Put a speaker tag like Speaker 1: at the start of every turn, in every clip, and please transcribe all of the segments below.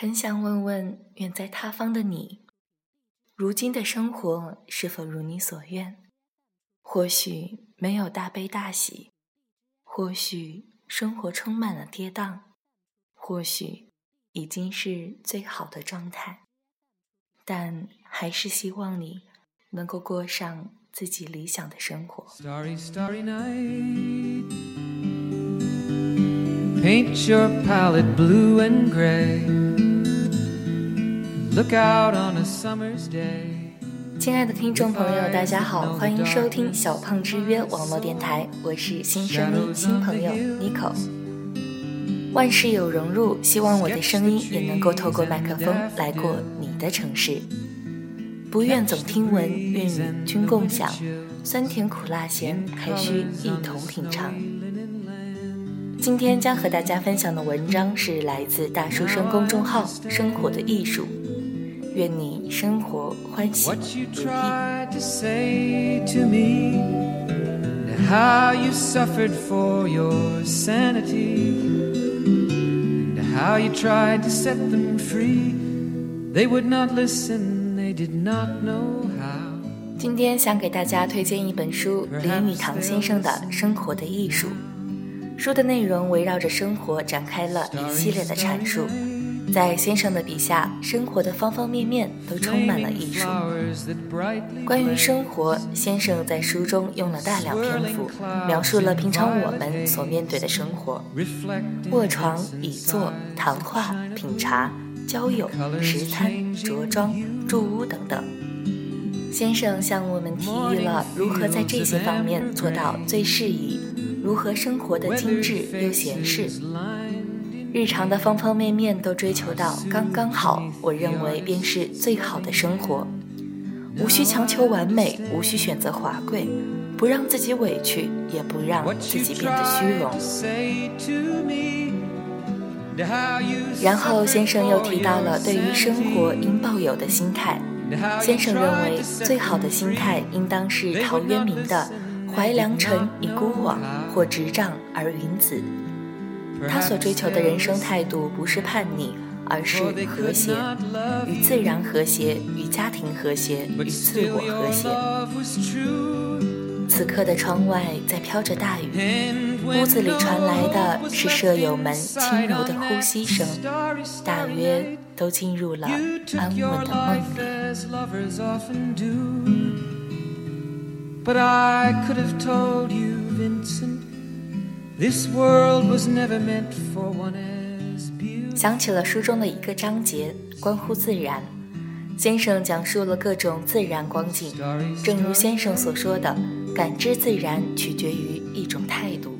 Speaker 1: 很想问问远在他方的你，如今的生活是否如你所愿？或许没有大悲大喜，或许生活充满了跌宕，或许已经是最好的状态，但还是希望你能够过上自己理想的生活。Paint your palette blue and gray. Look out on a summer's day 亲爱的听众朋友，大家好，欢迎收听小胖之约网络电台，我是新声音新朋友 Nico。万事有融入，希望我的声音也能够透过麦克风来过你的城市。不愿总听闻，愿与君共享，酸甜苦辣咸，还需一同品尝。今天将和大家分享的文章是来自大书生公众号《生活的艺术》，愿你生活欢喜如意。今天想给大家推荐一本书，林语堂先生的《生活的艺术》。书的内容围绕着生活展开了一系列的阐述，在先生的笔下，生活的方方面面都充满了艺术。关于生活，先生在书中用了大量篇幅，描述了平常我们所面对的生活：卧床、椅坐、谈话、品茶、交友、食餐、着装、住屋等等。先生向我们提议了如何在这些方面做到最适宜。如何生活的精致又闲适，日常的方方面面都追求到刚刚好，我认为便是最好的生活。无需强求完美，无需选择华贵，不让自己委屈，也不让自己变得虚荣。然后先生又提到了对于生活应抱有的心态。先生认为最好的心态应当是陶渊明的。怀良辰以孤往，或执杖而云子。他所追求的人生态度不是叛逆，而是和谐，与自然和谐，与家庭和谐，与自我和谐。此刻的窗外在飘着大雨，屋子里传来的是舍友们轻柔的呼吸声，大约都进入了安稳的梦里。想起了书中的一个章节，关乎自然。先生讲述了各种自然光景，正如先生所说的，感知自然取决于一种态度。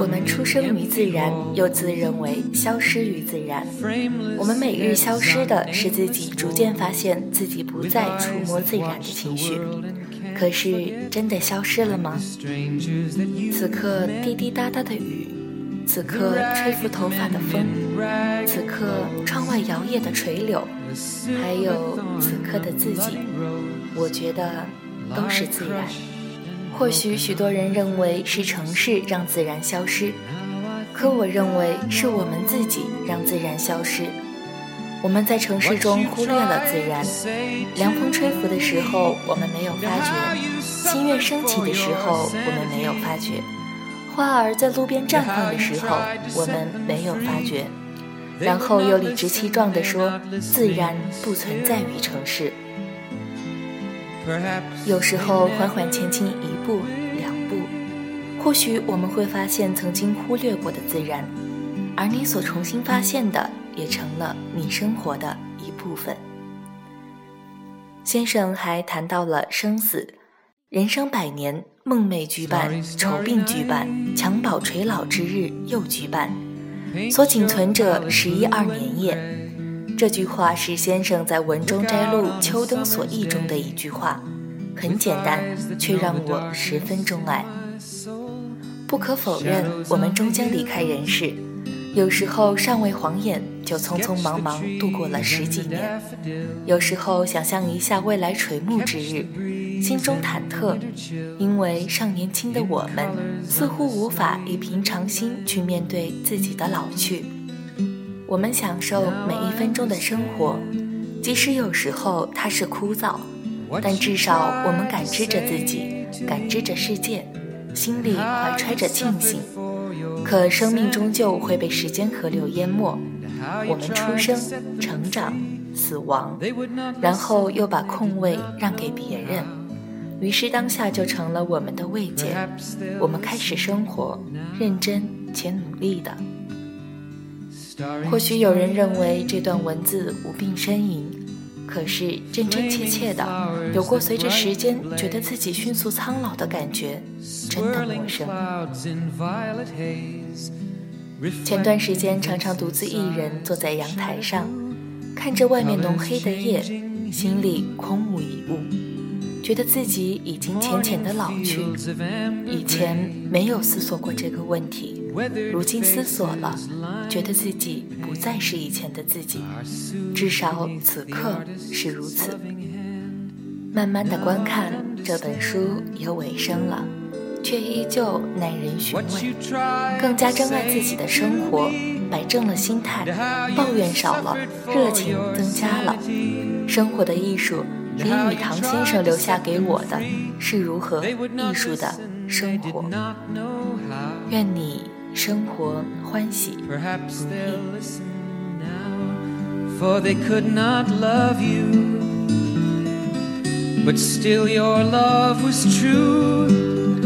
Speaker 1: 我们出生于自然，又自认为消失于自然。我们每日消失的是自己逐渐发现自己不再触摸自然的情绪。可是，真的消失了吗？此刻滴滴答答的雨，此刻吹拂头发的风，此刻窗外摇曳的垂柳，还有此刻的自己，我觉得都是自然。或许许多人认为是城市让自然消失，可我认为是我们自己让自然消失。我们在城市中忽略了自然，凉风吹拂的时候我们没有发觉，心愿升起的时候我们没有发觉，花儿在路边绽放的时候我们没有发觉，然后又理直气壮地说自然不存在于城市。有时候缓缓前进一步两步，或许我们会发现曾经忽略过的自然，而你所重新发现的。也成了你生活的一部分。先生还谈到了生死，人生百年，梦寐举办，愁病举办，襁褓垂老之日又举办，所仅存者十一二年也。这句话是先生在文中摘录《秋灯所忆》中的一句话，很简单，却让我十分钟爱。不可否认，我们终将离开人世。有时候尚未晃眼，就匆匆忙忙度过了十几年；有时候想象一下未来垂暮之日，心中忐忑，因为尚年轻的我们似乎无法以平常心去面对自己的老去。
Speaker 2: 我们享受每一分钟的生活，即使有时候它是枯燥，但至少我们感知着自己，感知着世界，心里怀揣着庆幸。可生命终究会被时间河流淹没，我们出生、成长、死亡，然后又把空位让给别人，于是当下就成了我们的慰藉。我们开始生活，认真且努力的。或许有人认为这段文字无病呻吟，可是真真切切的有过随着时间觉得自己迅速苍老的感觉，真的陌生。前段时间常常独自一人坐在阳台上，看着外面浓黑的夜，心里空无一物。觉得自己已经浅浅的老去，以前没有思索过这个问题，如今思索了，觉得自己不再是以前的自己，至少此刻是如此。慢慢的观看这本书有尾声了，却依旧耐人寻味，更加珍爱自己的生活，摆正了心态，抱怨少了，热情增加了，生活的艺术。林语堂先生留下给我的是如何艺术的生活。愿你生活欢喜如意。For they could not love you, but still your love was true.